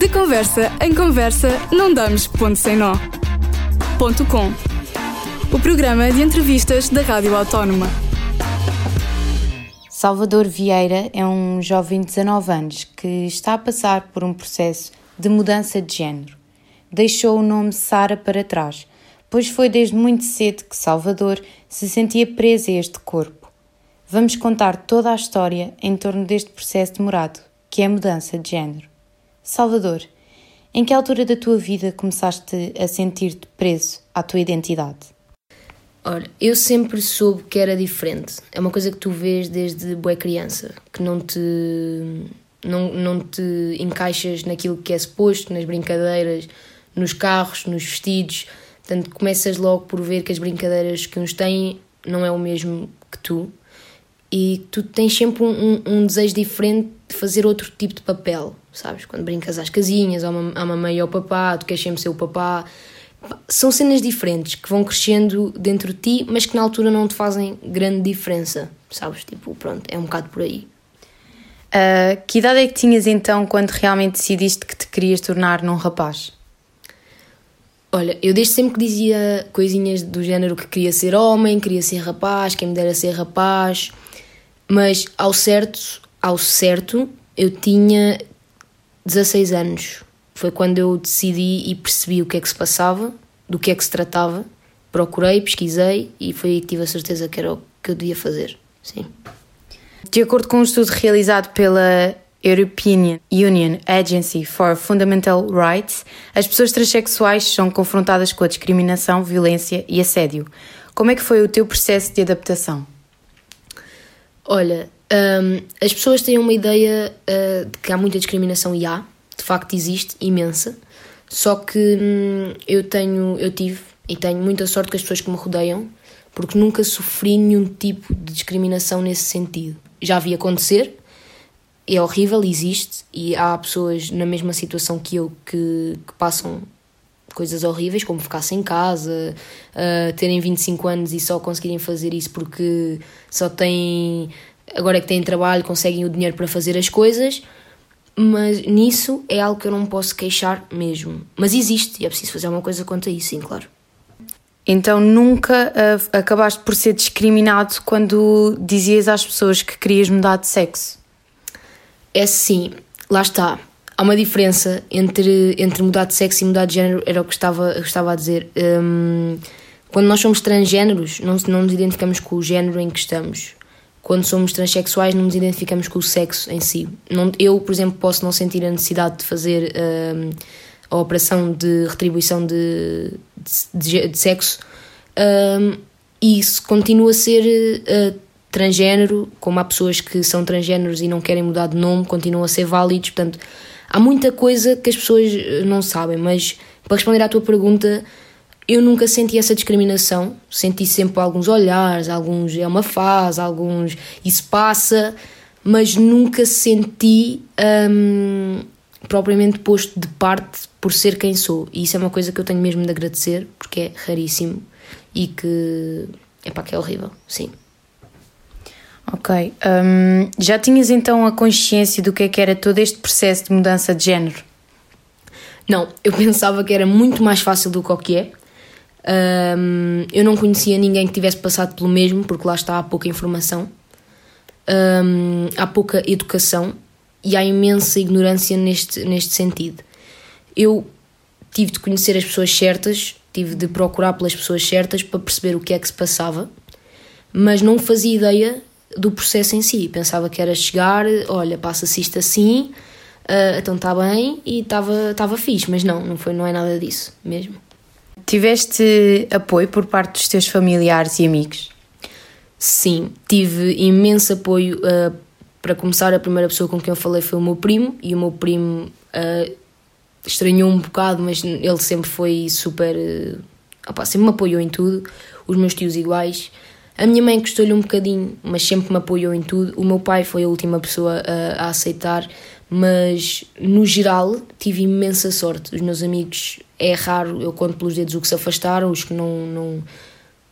De conversa em conversa, não damos ponto sem nó. Ponto com. O programa de entrevistas da Rádio Autónoma. Salvador Vieira é um jovem de 19 anos que está a passar por um processo de mudança de género. Deixou o nome Sara para trás, pois foi desde muito cedo que Salvador se sentia preso a este corpo. Vamos contar toda a história em torno deste processo demorado, que é a mudança de género. Salvador, em que altura da tua vida começaste a sentir-te preso à tua identidade? Ora, eu sempre soube que era diferente. É uma coisa que tu vês desde boa criança, que não te não, não te encaixas naquilo que é suposto, nas brincadeiras, nos carros, nos vestidos. Portanto, começas logo por ver que as brincadeiras que uns têm não é o mesmo que tu e tu tens sempre um, um, um desejo diferente de fazer outro tipo de papel, sabes? Quando brincas às casinhas, à mamãe e ao papá, tu queres sempre ser o papá são cenas diferentes que vão crescendo dentro de ti, mas que na altura não te fazem grande diferença, sabes? Tipo, pronto, é um bocado por aí. Uh, que idade é que tinhas então quando realmente decidiste que te querias tornar num rapaz? Olha, eu desde sempre que dizia coisinhas do género que queria ser homem, queria ser rapaz, quem me dera ser rapaz, mas ao certo, ao certo, eu tinha 16 anos foi quando eu decidi e percebi o que é que se passava, do que é que se tratava. Procurei, pesquisei e foi aí que tive a certeza que era o que eu devia fazer. Sim. De acordo com um estudo realizado pela European Union Agency for Fundamental Rights, as pessoas transexuais são confrontadas com a discriminação, violência e assédio. Como é que foi o teu processo de adaptação? Olha, um, as pessoas têm uma ideia uh, de que há muita discriminação e há, de facto existe, imensa. Só que hum, eu tenho, eu tive e tenho muita sorte com as pessoas que me rodeiam, porque nunca sofri nenhum tipo de discriminação nesse sentido. Já vi acontecer, é horrível, existe, e há pessoas na mesma situação que eu que, que passam coisas horríveis, como ficar sem casa, uh, terem 25 anos e só conseguirem fazer isso porque só têm. Agora é que têm trabalho, conseguem o dinheiro para fazer as coisas mas nisso é algo que eu não posso queixar mesmo. Mas existe e é preciso fazer uma coisa quanto a isso, sim, claro. Então nunca uh, acabaste por ser discriminado quando dizias às pessoas que querias mudar de sexo? É sim, lá está. Há uma diferença entre, entre mudar de sexo e mudar de género, era o que estava, eu estava a dizer. Um, quando nós somos transgêneros, não, não nos identificamos com o género em que estamos quando somos transexuais não nos identificamos com o sexo em si. Não, eu, por exemplo, posso não sentir a necessidade de fazer uh, a operação de retribuição de, de, de sexo uh, e isso continua a ser uh, transgênero, como há pessoas que são transgêneros e não querem mudar de nome, continuam a ser válidos. Portanto, há muita coisa que as pessoas eh, não sabem, mas para responder à tua pergunta eu nunca senti essa discriminação, senti sempre alguns olhares, alguns é uma fase, alguns isso passa, mas nunca senti hum, propriamente posto de parte por ser quem sou. E isso é uma coisa que eu tenho mesmo de agradecer, porque é raríssimo e que é para que é horrível, sim. Ok. Um, já tinhas então a consciência do que é que era todo este processo de mudança de género? Não, eu pensava que era muito mais fácil do que o que é. Um, eu não conhecia ninguém que tivesse passado pelo mesmo, porque lá está há pouca informação, um, há pouca educação e há imensa ignorância neste, neste sentido. Eu tive de conhecer as pessoas certas, tive de procurar pelas pessoas certas para perceber o que é que se passava, mas não fazia ideia do processo em si. Pensava que era chegar, olha, passa-se isto assim, uh, então está bem e estava fixe, mas não, não, foi, não é nada disso mesmo. Tiveste apoio por parte dos teus familiares e amigos? Sim, tive imenso apoio. Uh, para começar, a primeira pessoa com quem eu falei foi o meu primo, e o meu primo uh, estranhou um bocado, mas ele sempre foi super. Uh, opa, sempre me apoiou em tudo. Os meus tios iguais. A minha mãe custou-lhe um bocadinho, mas sempre me apoiou em tudo. O meu pai foi a última pessoa a, a aceitar, mas no geral tive imensa sorte. Os meus amigos, é raro, eu conto pelos dedos o que se afastaram, os que não, não,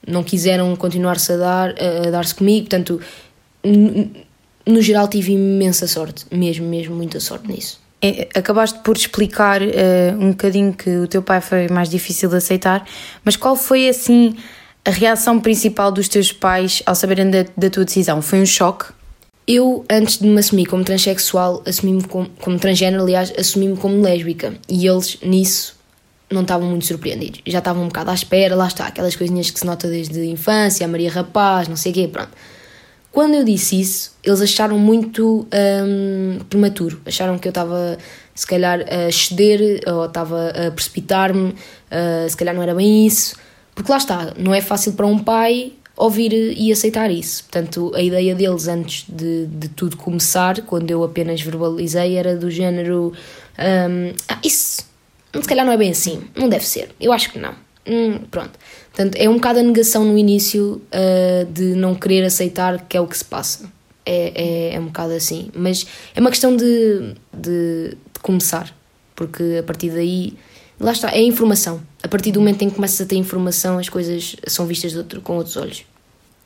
não quiseram continuar-se a dar, a, a dar-se comigo, portanto, no geral tive imensa sorte, mesmo, mesmo muita sorte nisso. É, acabaste por explicar uh, um bocadinho que o teu pai foi mais difícil de aceitar, mas qual foi assim a reação principal dos teus pais ao saberem da, da tua decisão? Foi um choque? Eu, antes de me assumir como transexual, assumi-me como, como transgênero, aliás, assumi-me como lésbica. E eles, nisso, não estavam muito surpreendidos. Já estavam um bocado à espera, lá está, aquelas coisinhas que se nota desde a infância, a Maria Rapaz, não sei o quê, pronto. Quando eu disse isso, eles acharam muito hum, prematuro. Acharam que eu estava, se calhar, a ceder ou estava a precipitar-me, uh, se calhar não era bem isso. Porque lá está, não é fácil para um pai ouvir e aceitar isso. Portanto, a ideia deles antes de, de tudo começar, quando eu apenas verbalizei, era do género: um, Ah, isso se calhar não é bem assim, não deve ser. Eu acho que não. Hum, pronto. Portanto, é um bocado a negação no início uh, de não querer aceitar que é o que se passa. É, é, é um bocado assim. Mas é uma questão de, de, de começar, porque a partir daí lá está, é informação. A partir do momento em que começas a ter informação, as coisas são vistas outro, com outros olhos.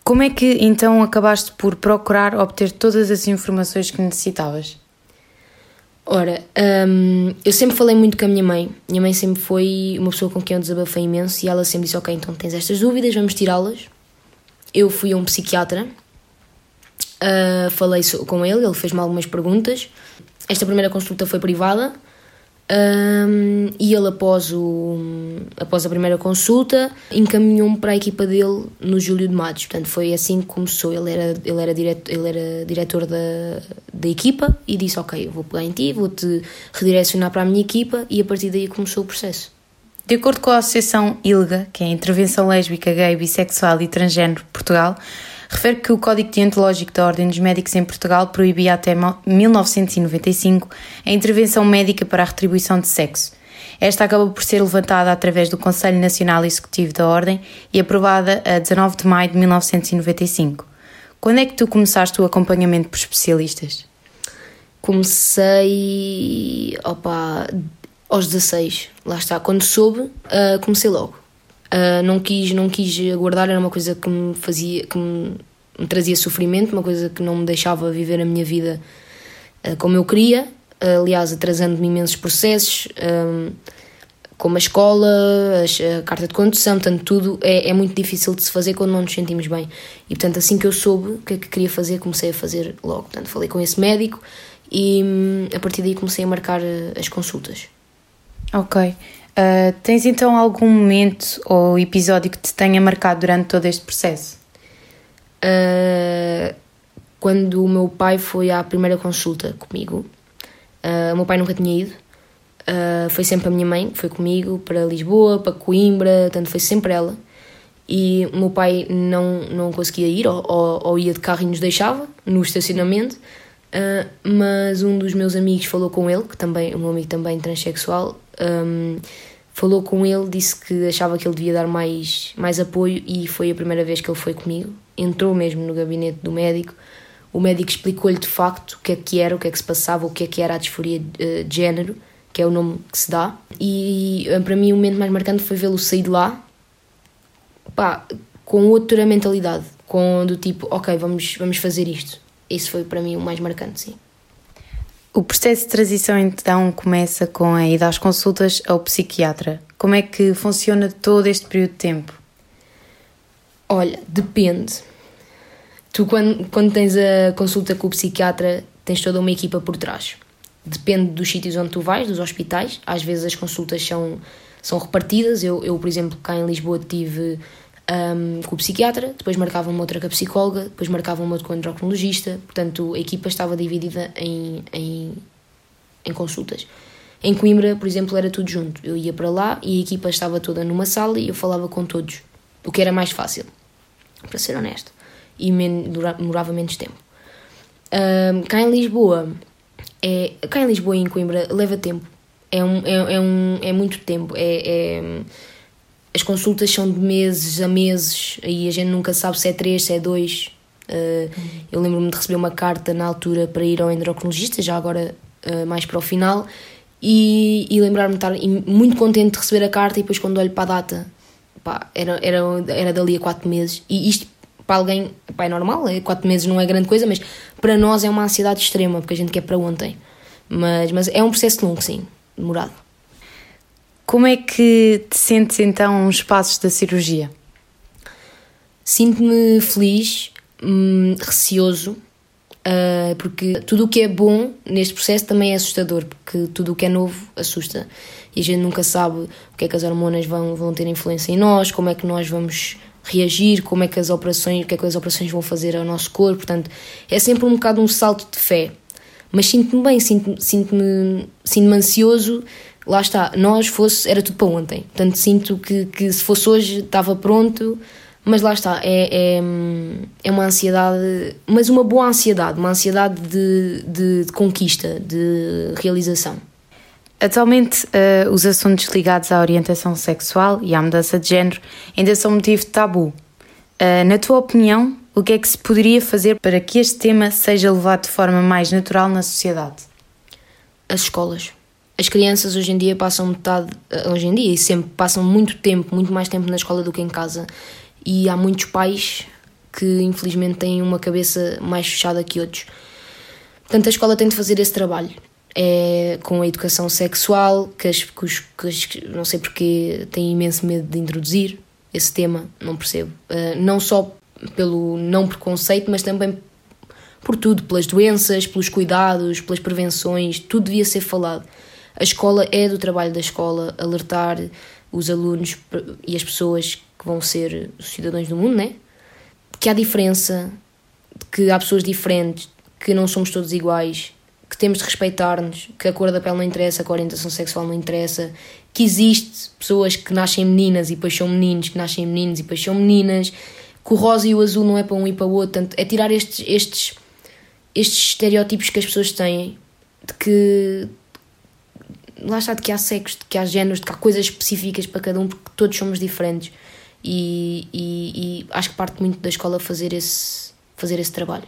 Como é que então acabaste por procurar obter todas as informações que necessitavas? Ora, um, eu sempre falei muito com a minha mãe. Minha mãe sempre foi uma pessoa com quem eu desabafei imenso e ela sempre disse: Ok, então tens estas dúvidas, vamos tirá-las. Eu fui a um psiquiatra, uh, falei com ele, ele fez-me algumas perguntas. Esta primeira consulta foi privada um, e ele, após, o, após a primeira consulta, encaminhou-me para a equipa dele no Júlio de Matos. Portanto, foi assim que começou. Ele era, ele era, diretor, ele era diretor da, da equipa e disse: Ok, vou pegar em ti, vou-te redirecionar para a minha equipa, e a partir daí começou o processo. De acordo com a Associação ILGA, que é a Intervenção Lésbica, Gay, Bissexual e Transgênero Portugal, refere que o Código Deontológico da Ordem dos Médicos em Portugal proibia até 1995 a intervenção médica para a retribuição de sexo. Esta acabou por ser levantada através do Conselho Nacional Executivo da Ordem e aprovada a 19 de maio de 1995. Quando é que tu começaste o acompanhamento por especialistas? Comecei opa, aos 16, lá está. Quando soube, uh, comecei logo. Uh, não quis não quis aguardar era uma coisa que me fazia que me, me trazia sofrimento uma coisa que não me deixava viver a minha vida uh, como eu queria. Uh, aliás atrasando-me imensos processos um, como a escola a, a, carta de condução tanto tudo é, é muito difícil de se fazer quando não nos sentimos bem. E portanto assim que eu soube o que é que queria fazer comecei a fazer logo. Portanto falei com esse médico e um, a partir daí comecei a marcar as consultas. Ok Uh, tens então algum momento ou episódio que te tenha marcado durante todo este processo? Uh, quando o meu pai foi à primeira consulta comigo, uh, o meu pai nunca tinha ido, foi sempre a minha mãe foi comigo para Lisboa, para Coimbra, tanto foi sempre ela. E o meu pai não, não conseguia ir, ou, ou, ou ia de carro e nos deixava no estacionamento. Mas um dos meus amigos falou com ele, que também, meu amigo também transexual, um, falou com ele, disse que achava que ele devia dar mais, mais apoio e foi a primeira vez que ele foi comigo. Entrou mesmo no gabinete do médico. O médico explicou-lhe de facto o que é que era, o que é que se passava, o que é que era a disforia de género, que é o nome que se dá. E para mim o momento mais marcante foi vê-lo sair de lá pá, com outra mentalidade, com do tipo, ok, vamos, vamos fazer isto. Isso foi para mim o mais marcante, sim. O processo de transição então começa com a ida às consultas ao psiquiatra. Como é que funciona todo este período de tempo? Olha, depende. Tu, quando, quando tens a consulta com o psiquiatra, tens toda uma equipa por trás. Depende dos sítios onde tu vais, dos hospitais. Às vezes as consultas são, são repartidas. Eu, eu, por exemplo, cá em Lisboa tive um, com o psiquiatra, depois marcava uma outra com a psicóloga, depois marcava uma outra com o endocrinologista, portanto a equipa estava dividida em, em, em consultas. Em Coimbra, por exemplo, era tudo junto. Eu ia para lá e a equipa estava toda numa sala e eu falava com todos, o que era mais fácil, para ser honesto, e men demorava menos tempo. Um, cá em Lisboa, é, cá em Lisboa e em Coimbra leva tempo, é, um, é, é, um, é muito tempo, é, é as consultas são de meses a meses, aí a gente nunca sabe se é três, se é dois. Uh, eu lembro-me de receber uma carta na altura para ir ao endocrinologista, já agora uh, mais para o final, e, e lembrar-me de estar muito contente de receber a carta e depois quando olho para a data, pá, era, era, era dali a quatro meses. E isto para alguém pá, é normal, é, quatro meses não é grande coisa, mas para nós é uma ansiedade extrema, porque a gente quer para ontem. Mas, mas é um processo longo, sim, demorado. Como é que te sentes então nos passos da cirurgia? Sinto-me feliz, hum, receoso, uh, porque tudo o que é bom neste processo também é assustador, porque tudo o que é novo assusta. E a gente nunca sabe o que é que as hormonas vão, vão ter influência em nós, como é que nós vamos reagir, como é que as operações, o que é que as operações vão fazer ao nosso corpo. Portanto, é sempre um bocado um salto de fé. Mas sinto-me bem, sinto-me sinto sinto ansioso. Lá está, nós fosse, era tudo para ontem. Portanto, sinto que, que se fosse hoje estava pronto, mas lá está, é, é, é uma ansiedade, mas uma boa ansiedade, uma ansiedade de, de, de conquista, de realização. Atualmente, uh, os assuntos ligados à orientação sexual e à mudança de género ainda são motivo de tabu. Uh, na tua opinião, o que é que se poderia fazer para que este tema seja levado de forma mais natural na sociedade? As escolas. As crianças hoje em dia passam metade, eh, hoje em dia e sempre passam muito tempo, muito mais tempo na escola do que em casa. E há muitos pais que infelizmente têm uma cabeça mais fechada que outros. Portanto, a escola tem de fazer esse trabalho é com a educação sexual, que, as, que, os, que as, não sei porque têm imenso medo de introduzir esse tema, não percebo. Uh, não só pelo não preconceito, mas também por tudo, pelas doenças, pelos cuidados, pelas prevenções, tudo devia ser falado. A escola é do trabalho da escola alertar os alunos e as pessoas que vão ser os cidadãos do mundo, né? Que há diferença, que há pessoas diferentes, que não somos todos iguais que temos de respeitar-nos, que a cor da pele não interessa, que a orientação sexual não interessa, que existe pessoas que nascem meninas e depois são meninos, que nascem meninos e depois são meninas, que o rosa e o azul não é para um e para o outro, Portanto, é tirar estes, estes, estes estereótipos que as pessoas têm, de que lá está, de que há sexos, de que há géneros, de que há coisas específicas para cada um, porque todos somos diferentes. E, e, e acho que parte muito da escola fazer esse, fazer esse trabalho.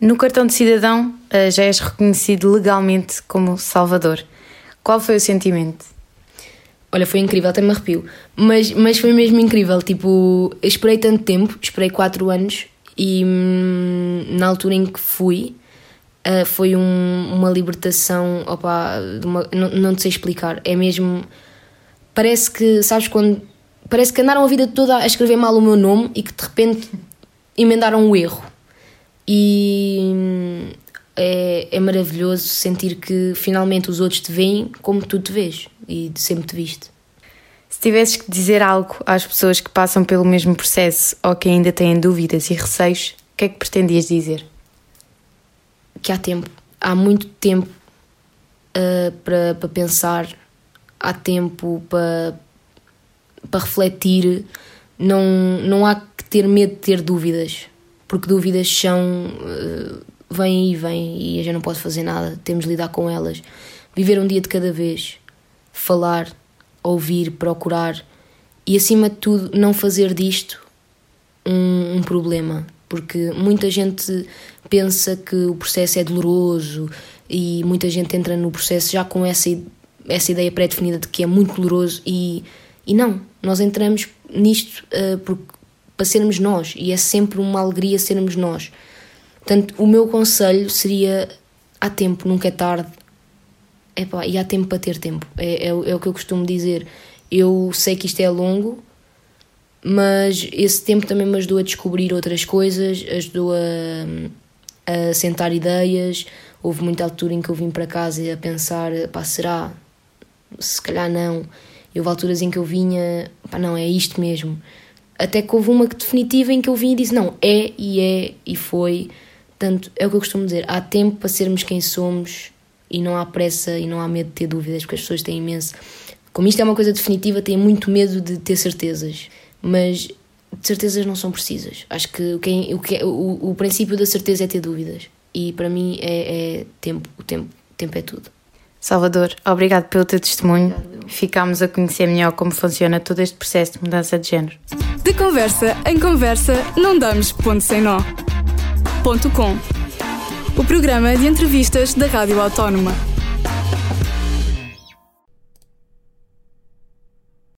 No cartão de cidadão eh, já és reconhecido legalmente como Salvador. Qual foi o sentimento? Olha, foi incrível, até me arrepio. Mas, mas foi mesmo incrível. Tipo, esperei tanto tempo, esperei 4 anos e hum, na altura em que fui uh, foi um, uma libertação. Opa, uma, não, não te sei explicar. É mesmo. Parece que, sabes, quando. Parece que andaram a vida toda a escrever mal o meu nome e que de repente emendaram o erro e é, é maravilhoso sentir que finalmente os outros te veem como tu te vês e sempre te viste. Se tivesses que dizer algo às pessoas que passam pelo mesmo processo ou que ainda têm dúvidas e receios, o que é que pretendias dizer? Que há tempo, há muito tempo uh, para, pensar, há tempo para, para refletir, não, não há que ter medo de ter dúvidas porque dúvidas são. Uh, vêm e vêm e a gente não pode fazer nada, temos de lidar com elas. Viver um dia de cada vez, falar, ouvir, procurar e, acima de tudo, não fazer disto um, um problema, porque muita gente pensa que o processo é doloroso e muita gente entra no processo já com essa, essa ideia pré-definida de que é muito doloroso e, e não, nós entramos nisto uh, porque para sermos nós e é sempre uma alegria sermos nós. Portanto, o meu conselho seria: há tempo, nunca é tarde. Epá, e há tempo para ter tempo. É, é, é o que eu costumo dizer. Eu sei que isto é longo, mas esse tempo também me ajudou a descobrir outras coisas, ajudou a, a sentar ideias. Houve muita altura em que eu vim para casa a pensar: pá, será? Se calhar não. E houve alturas em que eu vinha: pá, não, é isto mesmo. Até que houve uma definitiva em que eu vim e disse: não, é e é e foi. Portanto, é o que eu costumo dizer: há tempo para sermos quem somos e não há pressa e não há medo de ter dúvidas, porque as pessoas têm imenso. Como isto é uma coisa definitiva, têm muito medo de ter certezas, mas certezas não são precisas. Acho que o, que, o, que, o, o princípio da certeza é ter dúvidas e para mim é, é tempo. O tempo, tempo é tudo. Salvador, obrigado pelo teu testemunho. Ficámos a conhecer melhor como funciona todo este processo de mudança de género. De conversa em conversa, não damos ponto sem nó. Ponto com. O programa de entrevistas da Rádio Autónoma.